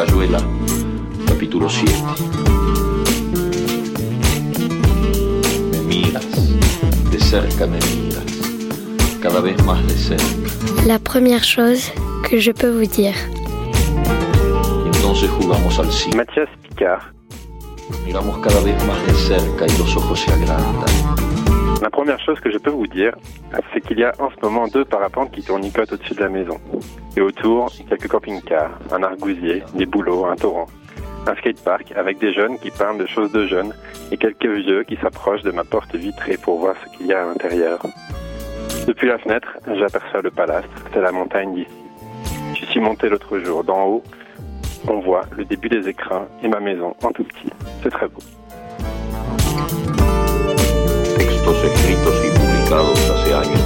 Cayuela, capítulo 7. Me miras, de cerca me miras, cada vez más de cerca. La première chose que je peux vous dire. Entonces jugamos al cine. Mathias Picard. Miramos cada vez más de cerca y los ojos se agrandan. La première chose que je peux vous dire, c'est qu'il y a en ce moment deux parapentes qui tournicotent au-dessus de la maison. Et autour, quelques camping-cars, un argousier, des bouleaux, un torrent. Un skatepark avec des jeunes qui parlent de choses de jeunes et quelques vieux qui s'approchent de ma porte vitrée pour voir ce qu'il y a à l'intérieur. Depuis la fenêtre, j'aperçois le palace, c'est la montagne d'ici. Je suis monté l'autre jour, d'en haut, on voit le début des écrins et ma maison en tout petit. C'est très beau. Textos escritos y publicados hace años,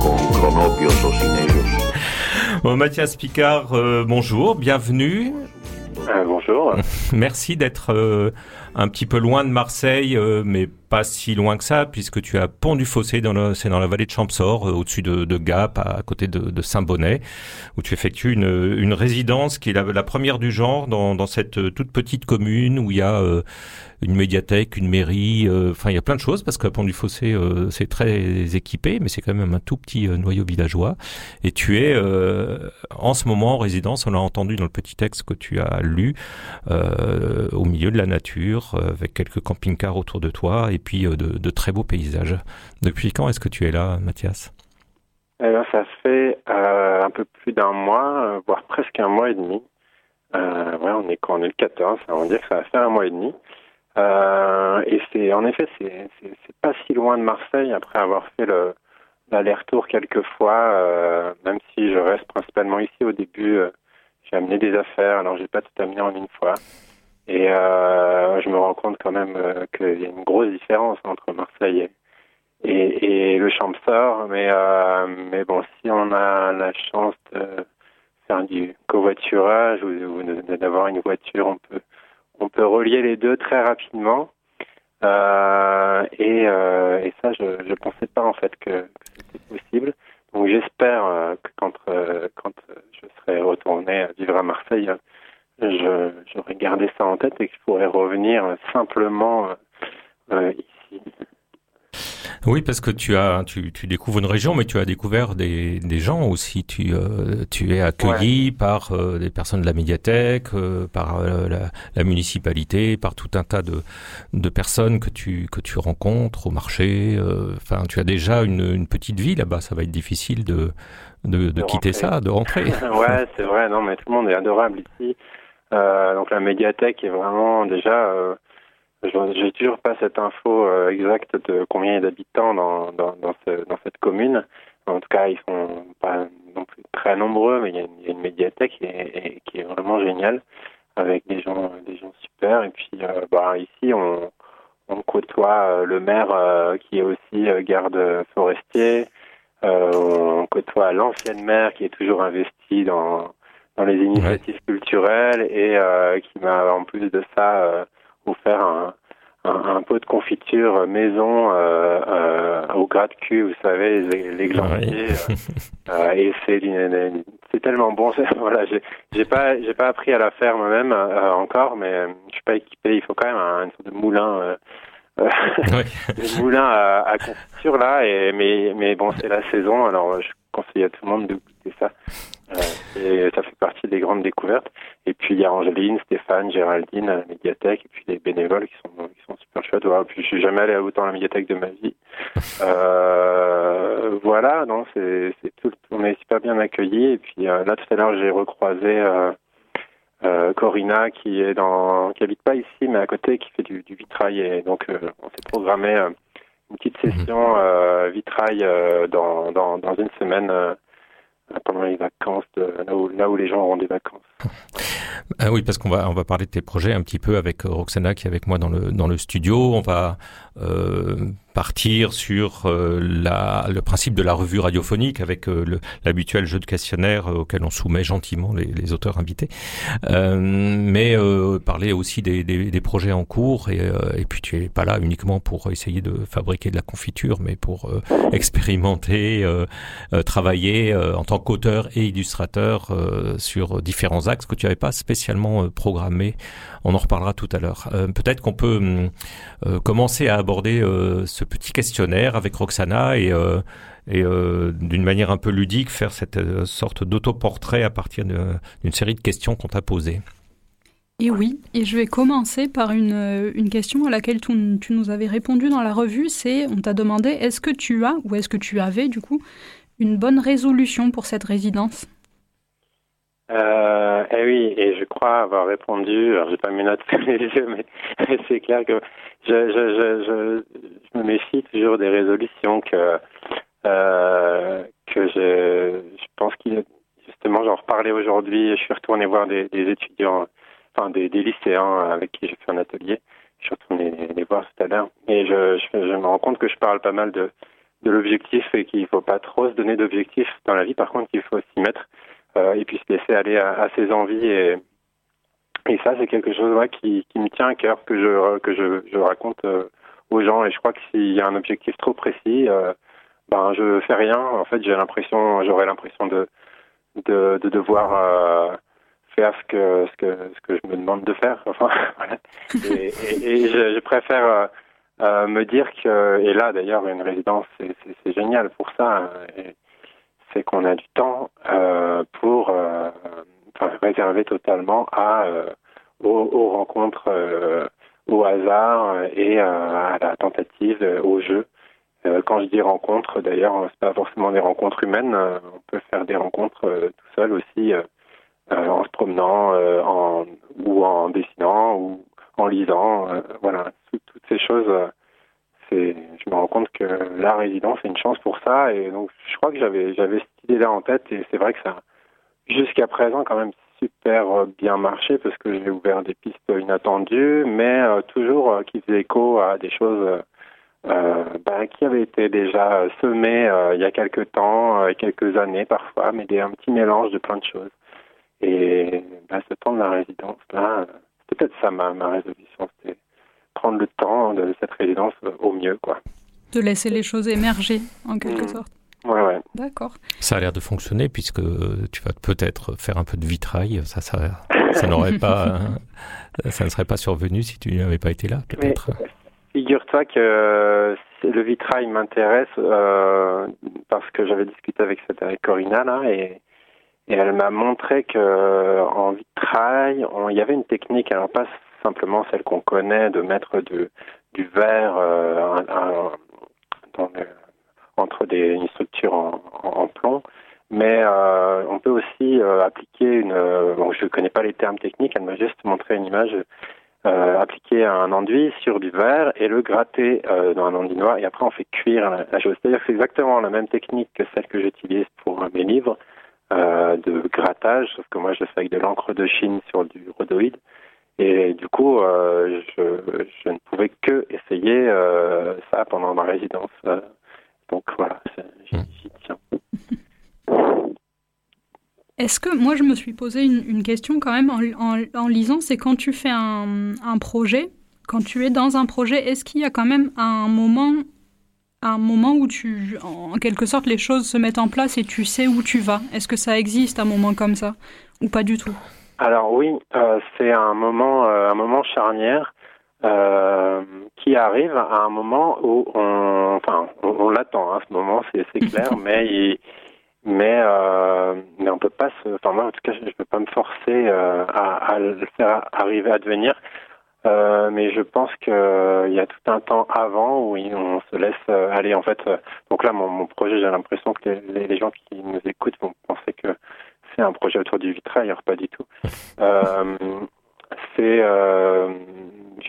con cronopios o sin ellos. Bon, Mathias Picard, euh, bonjour, bienvenue. Euh, bonjour. Merci d'être euh, un petit peu loin de Marseille, euh, mais pas si loin que ça, puisque tu as Pont du Fossé, c'est dans la vallée de Champsaur, euh, au-dessus de, Gap, à, côté de, Saint-Bonnet, où tu effectues une, une résidence qui est la, première du genre dans, dans cette euh, toute petite commune où il y a euh, une médiathèque, une mairie, enfin il y a plein de choses, parce que Pont du Fossé, c'est très équipé, mais c'est quand même un tout petit noyau villageois. Et tu es en ce moment en résidence, on l'a entendu dans le petit texte que tu as lu, au milieu de la nature, euh, avec quelques camping-cars autour de toi et puis euh, de, très beaux paysages. Depuis quand est-ce que tu es là, Mathias? Eh ben, ça fait euh, un peu plus d'un mois, voire presque un mois et demi. Ouais, on est on est le 14, on va dire que ça va faire un mois et demi. Et c'est en effet, c'est pas si loin de Marseille après avoir fait le l'aller-retour quelques fois. même si je reste principalement ici au début, j'ai amené des affaires, alors j'ai pas tout amené en une fois. Et euh, je me rends compte quand même euh, qu'il y a une grosse différence entre Marseille et, le Champsor, mais euh, mais bon, si on a la chance de faire du covoiturage ou, d'avoir une voiture, on peut relier les deux très rapidement. Et, ça, je je pensais pas en fait que, c'était possible. Donc j'espère que quand je serai retourné vivre à Marseille, euh, je j'aurai gardé ça en tête et que je pourrai revenir simplement euh, euh, ici. Oui, parce que tu as, tu, tu découvres une région, mais tu as découvert des, des gens aussi. Tu, euh, tu es accueilli par euh, des personnes de la médiathèque, euh, par euh, la, la municipalité, par tout un tas de, de personnes que tu, que tu rencontres au marché. euh, Enfin, tu as déjà une, une petite vie là-bas. Ça va être difficile de, de, de De quitter rentrer. ça, de rentrer. ouais, c'est vrai. Non, mais tout le monde est adorable ici. Euh, donc la médiathèque est vraiment déjà. Euh, J'ai toujours pas cette info euh, exacte de combien il y a d'habitants dans, dans, dans, ce- dans cette commune. En tout cas, ils sont pas non plus très nombreux, mais il y a une, y a une médiathèque est, et- qui est vraiment géniale avec des gens, des gens super. Et puis, bah, ici, on, on côtoie le maire euh, qui est aussi garde forestier. Euh, on côtoie l'ancienne maire qui est toujours investie dans, dans les initiatives culturelles et euh, qui m'a en plus de ça euh, offert un, un, un pot de confiture maison euh, euh, au gras de cul, vous savez, les, les glandiers. euh, et c'est tellement bon. Voilà, j'ai j'ai pas j'ai pas appris à la faire moi-même encore, mais je suis pas équipé. Il faut quand même un, une sorte de moulin. Oui. à, à confiture là, et, mais, mais bon, c'est la saison, alors je conseille à tout le monde de goûter ça. Euh, et ça fait partie des grandes découvertes. Et puis il y a Angeline, Stéphane, Géraldine à la médiathèque, et puis les bénévoles qui sont, qui sont super chouettes. Voilà. Puis je suis jamais allé autant à la médiathèque de ma vie. Euh, voilà, non, c'est c'est tout. On est super bien accueillis. Et puis euh, là, tout à l'heure, j'ai recroisé. Euh, euh, Corina qui est dans qui habite pas ici mais à côté qui fait du, du vitrail et donc on s'est programmé une petite session euh, vitrail euh, dans, dans, dans une semaine pendant les vacances de, là, où, là où les gens auront des vacances. Ah oui, parce qu'on va on va parler de tes projets un petit peu avec Roxana qui est avec moi dans le dans le studio. On va euh, partir sur euh, la, le principe de la revue radiophonique avec euh, l'habituel jeu de questionnaire auquel on soumet gentiment les, les auteurs invités, mais parler aussi des, des, des, projets en cours et, et, puis tu es pas là uniquement pour essayer de fabriquer de la confiture, mais pour expérimenter, travailler en tant qu'auteur et illustrateur sur différents axes que tu n'avais pas spécialement programmés. On en reparlera tout à l'heure. Peut-être qu'on peut, hum, commencer à aborder ce petit questionnaire avec Roxana et, euh, euh, d'une manière un peu ludique faire cette euh, sorte d'autoportrait à partir d'une série de questions qu'on t'a posées. Et oui, et je vais commencer par une, question à laquelle tu, nous avais répondu dans la revue, c'est on t'a demandé est-ce que tu as, ou est-ce que tu avais du coup, une bonne résolution pour cette résidence? Euh, eh oui, et je crois avoir répondu. Alors, j'ai pas mes notes sur les yeux, mais c'est clair que je, je, je, je, me méfie toujours des résolutions que euh, que je, je pense qu'il justement j'en reparlais aujourd'hui. Je suis retourné voir des, étudiants, enfin des, lycéens avec qui j'ai fait un atelier. Je suis retourné les, voir tout à l'heure, et je, je, me rends compte que je parle pas mal de de l'objectif et qu'il faut pas trop se donner d'objectifs dans la vie. Par contre, qu'il faut s'y mettre et puis se laisser aller à, ses envies. Et ça c'est quelque chose ouais, qui, me tient à cœur que je que je, je raconte euh, aux gens. Et je crois que s'il y a un objectif trop précis euh, ben je fais rien. En fait j'ai l'impression j'aurais l'impression de, de de devoir euh, faire ce que ce que ce que je me demande de faire. Enfin et, je, préfère euh, me dire que et là d'ailleurs une résidence c'est génial pour ça et, c'est qu'on a du temps euh, pour euh, réserver totalement à euh, aux, rencontres au hasard et à la tentative, au jeu. quand je dis rencontres, d'ailleurs, c'est pas forcément des rencontres humaines. on peut faire des rencontres tout seul aussi, en se promenant, en, ou en dessinant, ou en lisant. voilà, toutes ces choses je me rends compte que la résidence est une chance pour ça. Et donc, je crois que j'avais, j'avais cette idée-là en tête. Et c'est vrai que ça, jusqu'à présent, quand même super bien marché parce que j'ai ouvert des pistes inattendues, mais euh, toujours euh, qui faisaient écho à des choses euh, bah, qui avaient été déjà semées il y a quelques temps, quelques années parfois, mais des, un petit mélange de plein de choses. Et bah, ce temps de la résidence, là, c'est peut-être ça ma, ma résolution. C'était prendre le temps de cette résidence au mieux, quoi. De laisser les choses émerger, en quelque mmh. sorte. Ouais, ouais. D'accord. Ça a l'air de fonctionner puisque tu vas peut-être faire un peu de vitrail. Ça, ça, ça n'aurait pas, ça ne serait pas survenu si tu n'avais pas été là, peut-être. Figure-toi que le vitrail m'intéresse euh, parce que j'avais discuté avec cette avec Corinna là et, et elle m'a montré que en vitrail, il y avait une technique, alors pas simplement celle qu'on connaît de mettre de, du verre euh, dans entre des, une structure en, plomb. Mais euh, on peut aussi euh, appliquer une. bon, je ne connais pas les termes techniques. Elle m'a juste montré une image. appliquer un enduit sur du verre et le gratter dans un enduit noir et après on fait cuire la, chose. C'est-à-dire que c'est exactement la même technique que celle que j'utilise pour mes livres de grattage, sauf que moi je fais avec de l'encre de Chine sur du rhodoïde. Et du coup, euh, je, je, ne pouvais que essayer euh, ça pendant ma résidence. Euh, donc voilà, j'y hmm. tiens. Est-ce que moi je me suis posé une, une question quand même en, en, en lisant, c'est quand tu fais un, un, projet, quand tu es dans un projet, est-ce qu'il y a quand même un moment, un moment où tu, en quelque sorte, les choses se mettent en place et tu sais où tu vas? Est-ce que ça existe un moment comme ça? Ou pas du tout? Alors oui, euh, c'est un moment, euh, un moment charnière euh, qui arrive à un moment où on, enfin, on, on l'attend. Hein, ce moment, c'est clair, mais il, mais euh, mais on peut pas se, enfin moi en tout cas, je, ne peux pas me forcer euh, à, à, le faire arriver à devenir. Euh, mais je pense qu'il y a tout un temps avant où on se laisse aller. En fait, donc là, mon, mon projet, j'ai l'impression que les, les, gens qui nous écoutent vont penser que un projet autour du vitrail, pas du tout. Euh, c'est euh,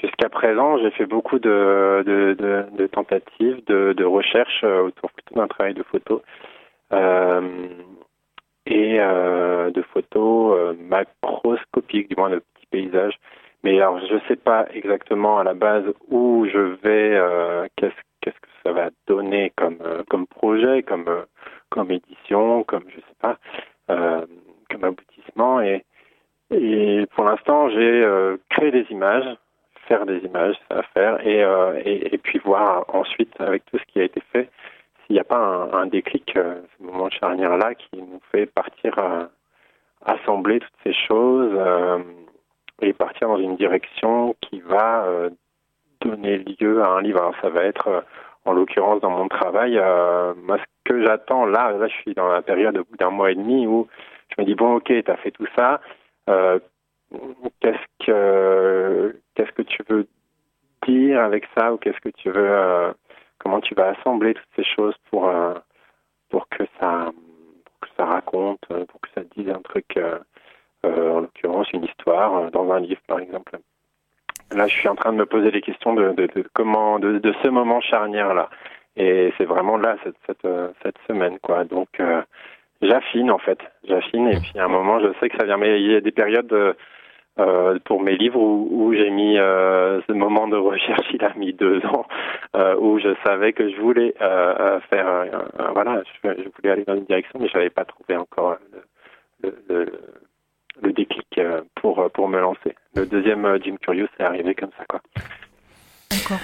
jusqu'à présent, j'ai fait beaucoup de, de, de, tentatives, de, recherches euh, autour plutôt d'un travail de photo et de photos macroscopiques, du moins de petits paysages. Mais alors, je sais pas exactement à la base où je vais, qu'est-ce qu'est-ce que ça va donner comme comme projet, comme comme édition, comme je sais pas, comme aboutissement. Et pour l'instant, j'ai créé des images, faire des images, ça va faire, et, et, et puis voir ensuite avec tout ce qui a été fait s'il n'y a pas un, déclic, ce moment charnière là, qui nous fait partir assembler toutes ces choses euh, et partir dans une direction qui va euh, donner lieu à un livre. Alors ça va être, euh, en l'occurrence dans mon travail, moi ce que j'attends là, là je suis dans la période au bout d'un mois et demi où me dis bon ok, tu as fait tout ça, qu'est-ce que qu'est-ce que tu veux dire avec ça ou qu'est-ce que tu veux comment tu vas assembler toutes ces choses pour pour que ça ça raconte, euh, pour que ça dise un truc, euh, euh, en l'occurrence une histoire dans un livre par exemple. Là, je suis en train de me poser les questions de, de, de comment, de, de, ce moment charnière là. Et c'est vraiment là cette, cette, cette semaine quoi. Donc j'affine en fait, j'affine et puis à un moment je sais que ça vient. Mais il y a des périodes euh, pour mes livres où, j'ai mis euh, ce moment de recherche, il a mis deux ans, euh, où je savais que je voulais euh, faire, voilà, je, voulais aller dans une direction, mais je n'avais pas trouvé encore le, déclic pour pour me lancer. Le deuxième Jim Curious est arrivé comme ça, quoi. D'accord.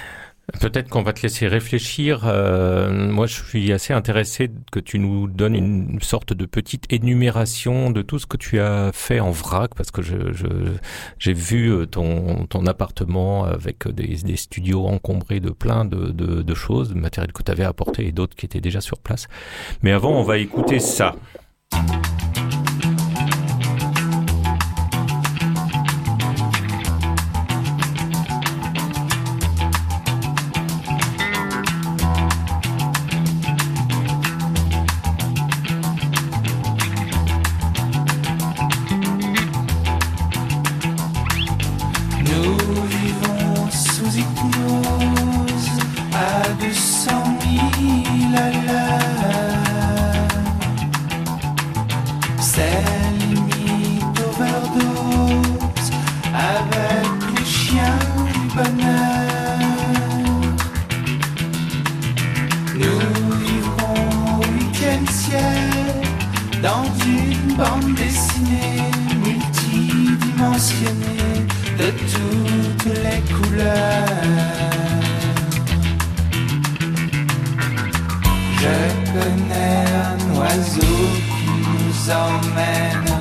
Peut-être qu'on va te laisser réfléchir. Euh, moi, je suis assez intéressé que tu nous donnes une sorte de petite énumération de tout ce que tu as fait en vrac, parce que je, j'ai vu euh, ton, ton appartement avec des, des studios encombrés de plein de, de, de choses, de matériel que tu avais apporté et d'autres qui étaient déjà sur place. Mais avant, on va écouter ça. so many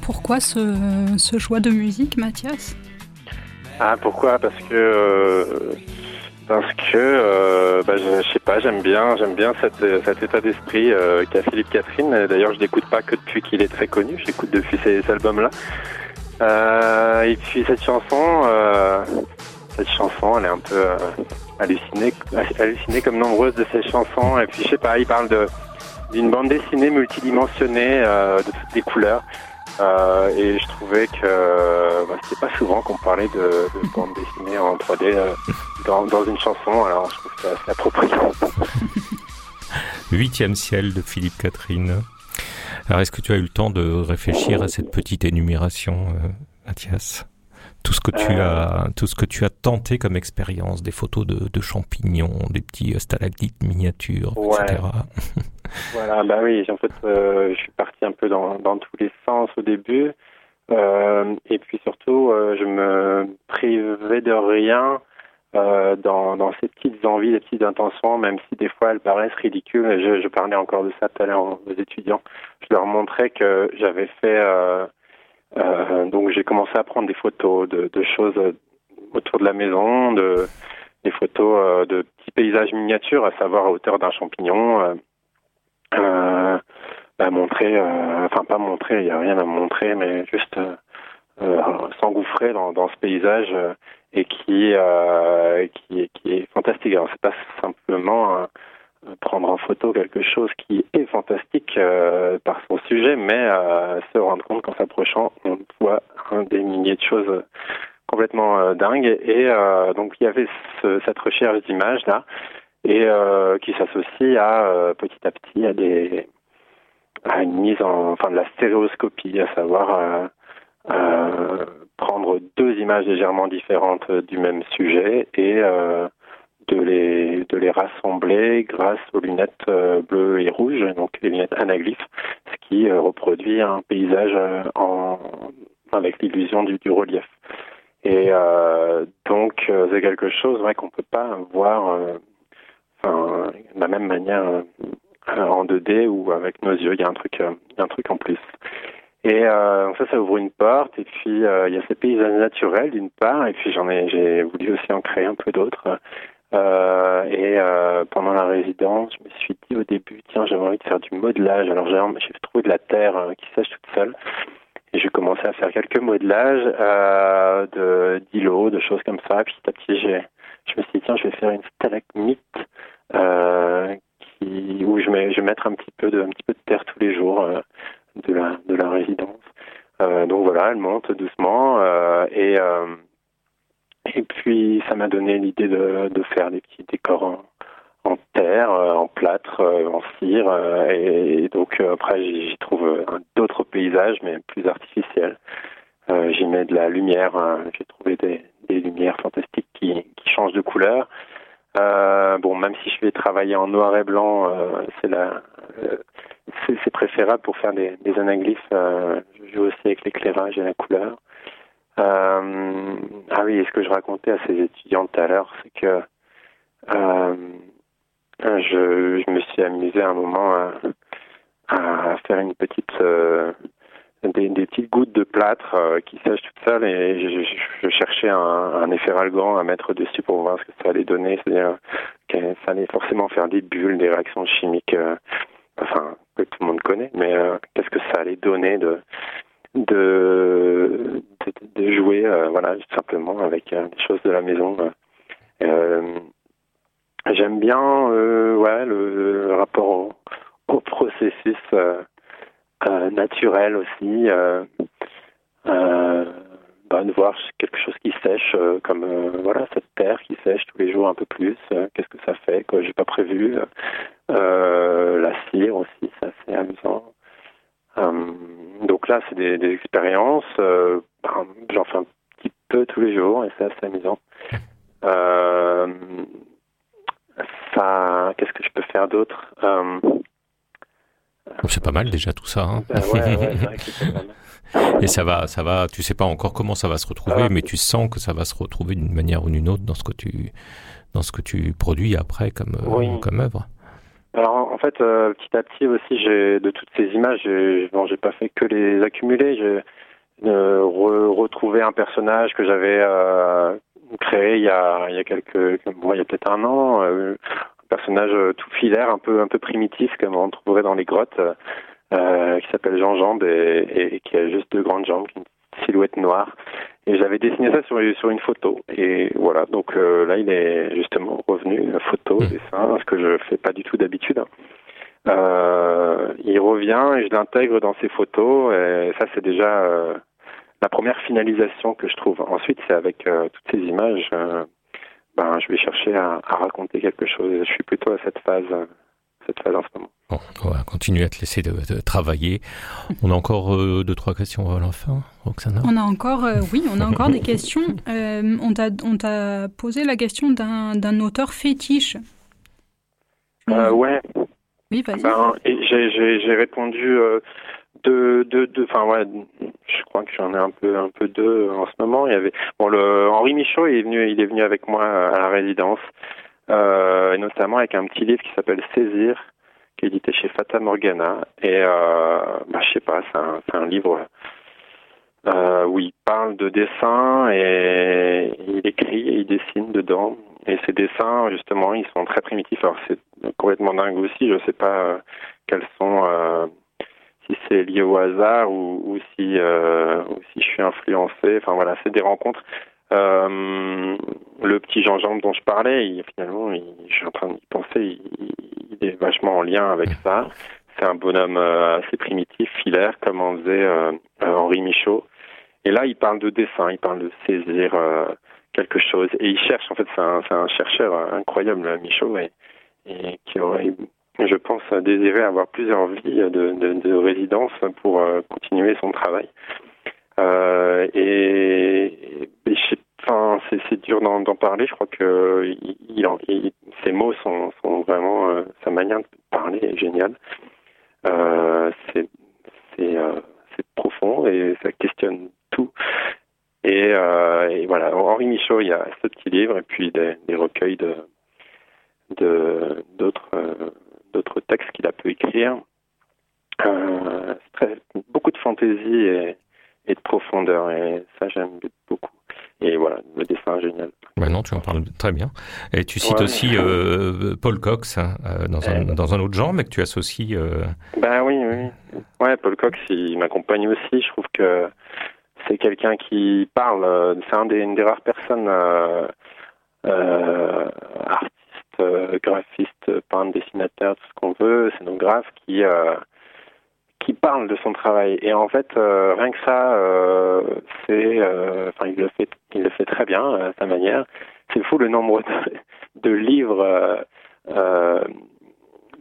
pourquoi ce, choix de musique, Mathias? Ah, pourquoi? Parce que euh, parce que euh, bah, je, je, sais pas, j'aime bien, j'aime bien cet état d'esprit euh, qu'a Philippe Catherine. D'ailleurs, je l'écoute pas que depuis qu'il est très connu. J'écoute depuis ces, albums-là. Et puis cette chanson, cette chanson, elle est un peu hallucinée, hallucinée comme nombreuses de ces chansons. Et puis je sais pas, il parle de d'une bande dessinée multidimensionnée de toutes les couleurs. Euh, et je trouvais que bah, c'était pas souvent qu'on parlait de, de bande dessinée en 3D euh, dans, dans, une chanson, alors je trouve que c'est assez approprié. Huitième ciel de Philippe Catherine. Alors est-ce que tu as eu le temps de réfléchir à cette petite énumération, euh, Mathias? Tout ce que tu euh. as, tout ce que tu as tenté comme expérience, des photos de, de champignons, des petits stalactites miniatures, ouais. etc. voilà, bah oui, en fait, euh, je suis parti un peu dans, dans tous les sens au début, euh, et puis surtout, euh, je me privais de rien euh, dans, dans ces petites envies, ces petites intentions, même si des fois elles paraissent ridicules. Je, je parlais encore de ça tout à l'heure aux étudiants. Je leur montrais que j'avais fait euh, donc j'ai commencé à prendre des photos de, choses autour de la maison, de, des photos euh, de petits paysages miniatures, à savoir à hauteur d'un champignon. Euh, bah, montrer, enfin pas montrer, il n'y a rien à montrer, mais juste s'engouffrer dans, ce paysage et qui est fantastique. Alors c'est pas simplement prendre en photo quelque chose qui est fantastique par son sujet, mais se rendre compte qu'en s'approchant, on voit des milliers de choses complètement euh, dingue. Et euh, donc il y avait cette recherche d'images là, et euh, qui s'associe à petit à petit à des à une mise en enfin de la stéréoscopie, à savoir prendre deux images légèrement différentes du même sujet et de les de les rassembler grâce aux lunettes bleues et rouges, donc les lunettes anaglyphes, ce qui reproduit un paysage en avec l'illusion du, relief. Et euh, donc, euh, c'est quelque chose qu'on peut pas voir euh, enfin, de la même manière en 2D ou avec nos yeux. Il y a un truc, un truc en plus. Et euh, ça, ça ouvre une porte. Et puis, il y a ces paysages naturels d'une part. Et puis, j'en ai, j'ai voulu aussi en créer un peu d'autres. Euh, et euh, pendant la résidence, je me suis dit au début, tiens, j'avais envie de faire du modelage. Alors, j'ai trouvé de la terre qui sèche toute seule. Et j'ai commencé à faire quelques modelages euh, de d'îlots, de choses comme ça. Puis petit à petit, j'ai, je me suis dit tiens, je vais faire une stalagmite euh, qui où je, je vais mettre un petit peu de un petit peu de terre tous les jours euh, de la de la résidence. Euh, donc voilà, elle monte doucement euh, et euh, et puis ça m'a donné l'idée de, de faire des petits décors en, terre, euh, en plâtre, euh, en cire. Euh, et, donc après, j'y trouve d'autres paysages, mais plus artificiels. j'y mets de la lumière. J'ai trouvé des, des, lumières fantastiques qui, qui changent de couleur. bon, même si je vais travailler en noir et blanc, c'est la c'est préférable pour faire des, des anaglyphes. je joue aussi avec l'éclairage et la couleur. Euh, ah oui, ce que je racontais à ces étudiants tout à l'heure, c'est que euh, je, je, me suis amusé un moment à, faire une petite euh, des, petites gouttes de plâtre euh, qui sèchent toutes seules et je, cherchais un, un efferalgan à mettre dessus pour voir ce que ça allait donner, c'est-à-dire que ça allait forcément faire des bulles, des réactions chimiques, euh, enfin que tout le monde connaît, mais euh, qu'est-ce que ça allait donner de de, de, de jouer, voilà, simplement avec des choses de la maison. J'aime bien euh, ouais, le, le rapport au, au processus euh, euh, naturel aussi. Euh, euh, bah, de voir quelque chose qui sèche, euh, comme voilà cette terre qui sèche tous les jours un peu plus. Qu'est-ce que ça fait quoi J'ai pas prévu. la cire aussi, ça c'est amusant. Donc là, c'est des, des expériences. Bah, j'en fais un petit peu tous les jours et c'est assez amusant. Euh, ça, qu'est-ce que je peux faire d'autre euh... C'est pas mal déjà tout ça. Hein ben ouais, ouais, c'est pas mal. Et ça va, ça va. Tu sais pas encore comment ça va se retrouver, ah, mais tu sens que ça va se retrouver d'une manière ou d'une autre dans ce que tu, dans ce que tu produis après comme, oui. euh, comme œuvre. Fait, euh, petit à petit aussi, j'ai de toutes ces images, j'ai, pas fait que les accumuler. J'ai euh, re, retrouvé un personnage que j'avais euh, créé il y a, il y a quelques, bon, il y a peut-être un an, un personnage tout filaire, un peu, un peu primitif comme on trouverait dans les grottes, qui s'appelle Jean Jambe et, qui a juste deux grandes jambes, une silhouette noire. Et j'avais dessiné ça sur, sur une photo. Et voilà, donc euh, là, il est justement revenu, photo, mmh. dessin, ce que je fais pas du tout d'habitude. Euh, il revient et je l'intègre dans ses photos. Et ça, c'est déjà euh, la première finalisation que je trouve. Ensuite, c'est avec euh, toutes ces images, ben, je vais chercher à, à, raconter quelque chose. Je suis plutôt à cette phase, cette phase en ce moment. Bon, on va continuer à te laisser de, de travailler. On a encore euh, deux, trois questions à la fin, Roxana On a encore, euh, oui, on a encore des questions. Euh, on t'a posé la question d'un auteur fétiche. Euh, ouais. Oui, vas-y. Ben, J'ai répondu deux, deux, deux, enfin ouais, je crois que j'en ai un peu, un peu deux en ce moment. Il y avait, bon, le Henri Michaud, il est venu, il est venu avec moi à la résidence, euh, et notamment avec un petit livre qui s'appelle Saisir, qui est édité chez Fata Morgana. Et euh, bah, je sais pas, c'est un, livre euh, où il parle de dessin et il écrit et il dessine dedans. Et ces dessins, justement, ils sont très primitifs. Alors c'est complètement dingue aussi. Je sais pas quels sont si c'est lié au hasard ou, ou si ou si je suis influencé. Enfin voilà, c'est des rencontres. Le petit Jean-Jean dont je parlais, finalement, je suis en train d'y penser, il, est vachement en lien avec ça. C'est un bonhomme assez primitif, filaire, comme en faisait Henri Michaud. Et là, il parle de dessin, il parle de saisir quelque chose. Et il cherche, en fait, c'est un, chercheur incroyable, Michaud, et, qui aurait, je pense, désiré avoir plusieurs vies de, de, de résidence pour euh, continuer son travail. Euh, et, et enfin, c'est dur d'en parler. Je crois que il, mots sont, vraiment euh, sa manière de parler est géniale. Euh, c'est euh, profond et ça questionne tout. Et, et, voilà, Henri Michaud, il y a ce petit livre et puis des, recueils de d'autres d'autres textes qu'il a pu écrire. Très, beaucoup de fantaisie et, et, de profondeur et ça j'aime beaucoup. Et voilà, le dessin est génial. Ben non, tu en parles très bien. Et tu cites ouais, aussi euh, Paul Cox hein, dans, un, dans un autre genre, mais que tu associes. Euh... Ben oui, oui. Ouais, Paul Cox, il m'accompagne aussi. Je trouve que c'est quelqu'un qui parle. Euh, c'est un des, une des rares personnes euh, euh, artistes, euh, graphistes, peintres, dessinateurs, tout ce qu'on veut, scénographe, qui qui parle de son travail. Et en fait, rien que ça, c'est, enfin, il le fait, il le fait très bien à sa manière. C'est fou le nombre de, livres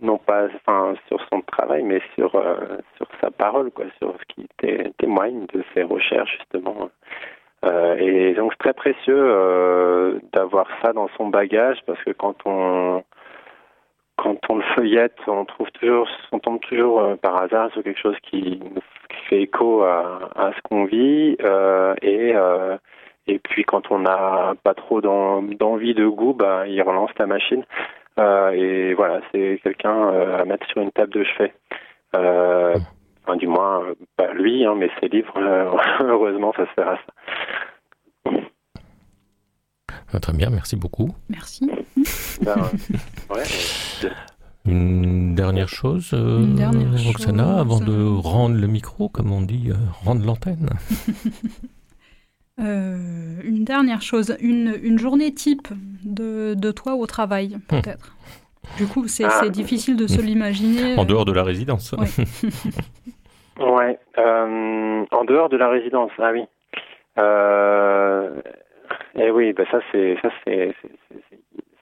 non pas enfin, sur son travail, mais sur, euh, sur sa parole, quoi, sur ce qui témoigne de ses recherches, justement. Euh, et donc, c'est très précieux euh, d'avoir ça dans son bagage, parce que quand on quand on le feuillette, on trouve toujours, on tombe toujours euh, par hasard sur quelque chose qui, fait écho à, à ce qu'on vit, euh, et et puis quand on n'a pas trop d'envie de goût, bah, il relance la machine. Euh, et voilà, c'est quelqu'un euh, à mettre sur une table de chevet. Euh, enfin, du moins, pas lui, hein, mais ses livres, heureusement, ça sert à ça. Très bien, merci beaucoup. Merci. Ben, ouais, une dernière chose, Une dernière Roxana, chose. avant de rendre le micro, comme on dit, euh, rendre l'antenne. Euh, une dernière chose, une, une journée type de, de toi au travail, peut-être. Du coup, c'est Ah. c'est difficile de se l'imaginer. En dehors de la résidence. Ouais. Ouais. Euh, en dehors de la résidence, ah oui. Euh, et oui, bah ça c'est ça c'est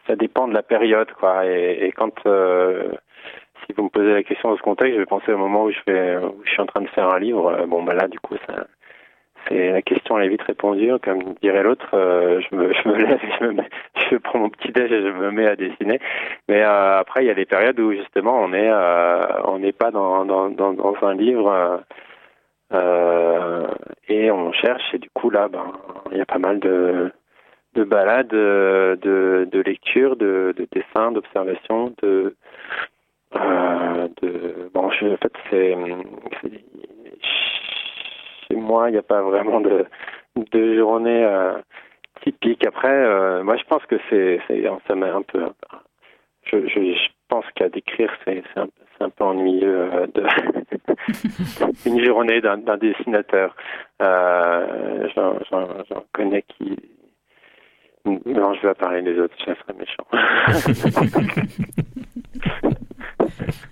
ça dépend de la période quoi. Et, et quand euh, si vous me posez la question dans ce contexte, je vais penser au moment où je fais où je suis en train de faire un livre. Euh, Bon bah là du coup ça c'est la question elle est vite répondue. Comme dirait l'autre, euh, je me je lève, je prends mon petit déj et je me mets à dessiner. Mais euh, après il y a des périodes où justement on est euh, on n'est pas dans dans un livre. et on cherche et du coup là ben il y a pas mal de de balades de de, lecture de, de dessins d'observations de de bon en fait c'est il n'y a pas vraiment de de journée euh, typique après euh, moi je pense que c'est ça m'a un peu je, je, je pense qu'à décrire c'est un, peu ennuyeux euh, de une journée d'un dessinateur. J'en connais qui. Non, je vais pas parler des autres, ça serait méchant.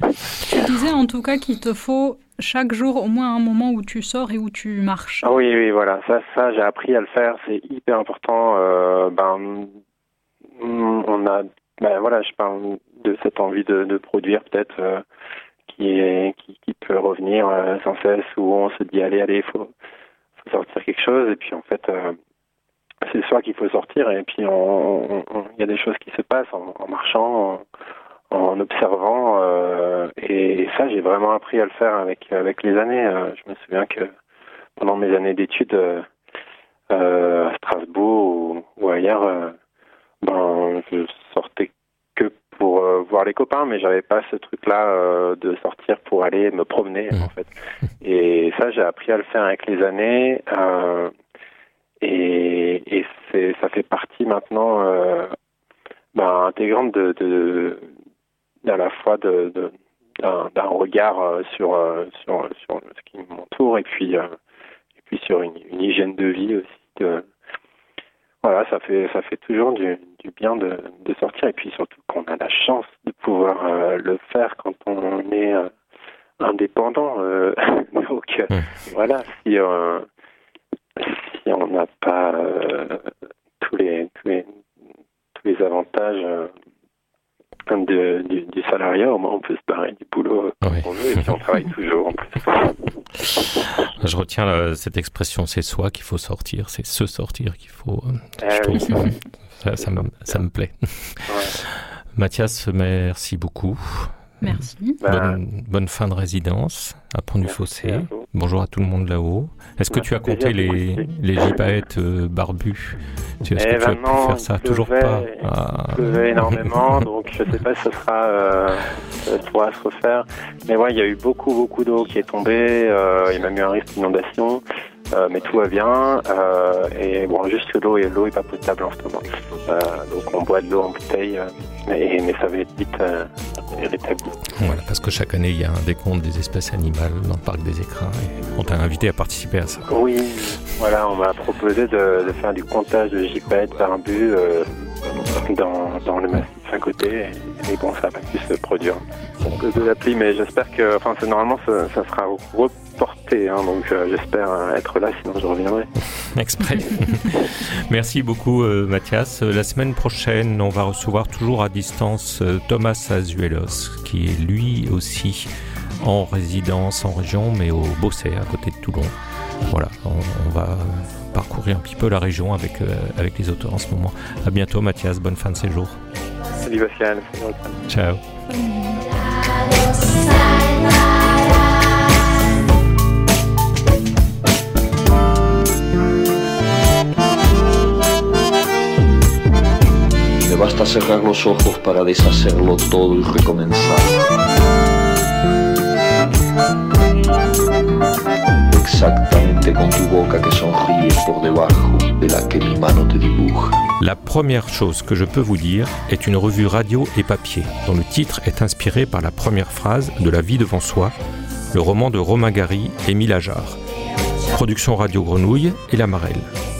Tu disais en tout cas qu'il te faut chaque jour au moins un moment où tu sors et où tu marches. ah oui, oui, voilà, ça, ça j'ai appris à le faire, c'est hyper important. Euh, ben, mm, on a, ben voilà, je parle de cette envie de, produire peut-être euh, qui, qui, peut revenir euh, sans cesse, où on se dit allez, allez, faut, faut sortir quelque chose, et puis en fait. c'est le soir qu'il faut sortir et puis il y a des choses qui se passent en, en marchant, en, observant euh, et ça j'ai vraiment appris à le faire avec avec les années. Euh, je me souviens que pendant mes années d'études euh, euh, à Strasbourg ou, ou ailleurs, euh, ben je sortais que pour voir les copains, mais j'avais pas ce truc-là euh, de sortir pour aller me promener en fait. Et ça j'ai appris à le faire avec les années. Euh, et, et c'est ça fait partie maintenant euh, ben, intégrante de, de à la fois de, de d'un d'un regard regard sur, sur, sur ce qui m'entoure et puis, et puis sur une, une, hygiène de vie aussi. De, voilà, ça fait, ça fait toujours du, du bien de, de, sortir et puis surtout qu'on a la chance de pouvoir le faire quand on est indépendant. donc voilà, si, si on n'a pas tous les, tous les tous les avantages de, du, du, salariat, au moins on peut se barrer du boulot oui. on veut et puis on travaille toujours en plus. Je retiens la, cette expression, c'est soi qu'il faut sortir, c'est se sortir qu'il faut. Eh je trouve oui. ça, ça, ça, me, ça, me, plaît. Ouais. Mathias, merci beaucoup. Merci. Bonne, bonne, fin de résidence à Pont du Fossé. Bonjour à tout le monde là-haut. Est-ce que tu as compté les, les gypaètes euh, barbus tu, Est-ce eh que tu ben as non, pu faire ça pleuvait, Toujours pas. Ah. Il pleuvait énormément, donc je ne sais pas si ça sera, euh, ça pourra se refaire. Mais ouais, il y a eu beaucoup, beaucoup d'eau qui est tombée. Euh, il y a même eu un risque d'inondation. Euh, mais tout va bien. Euh, et bon, juste que l'eau est, l'eau est pas potable en ce moment. Euh, donc on boit de l'eau en bouteille, mais, mais ça va être vite rétabli. Voilà, parce que chaque année, il y a un décompte des espèces animales dans le parc des écrins et on t'a invité à participer à ça. Oui, voilà, on m'a proposé de, de, faire du comptage de gypaètes par un but dans, dans le massif à côté. Et, et bon, ça n'a pas pu se produire de, de la pluie, mais j'espère que, enfin, normalement, ça, ça sera reporté, hein, donc euh, j'espère être là, sinon je reviendrai. Exprès. Merci beaucoup, euh, Mathias. La semaine prochaine, on va recevoir toujours à distance euh, Thomas Azuelos, qui est lui aussi en résidence en région, mais au Bossé, à côté de Toulon. Voilà, on, on va parcourir un petit peu la région avec, euh, avec les auteurs en ce moment. À bientôt, Mathias. Bonne fin de séjour. Salut, Pascal. Ciao. La première chose que je peux vous dire est une revue radio et papier, dont le titre est inspiré par la première phrase de La vie devant soi, le roman de Romain Gary et Émile Ajar. Production Radio Grenouille et La Marelle.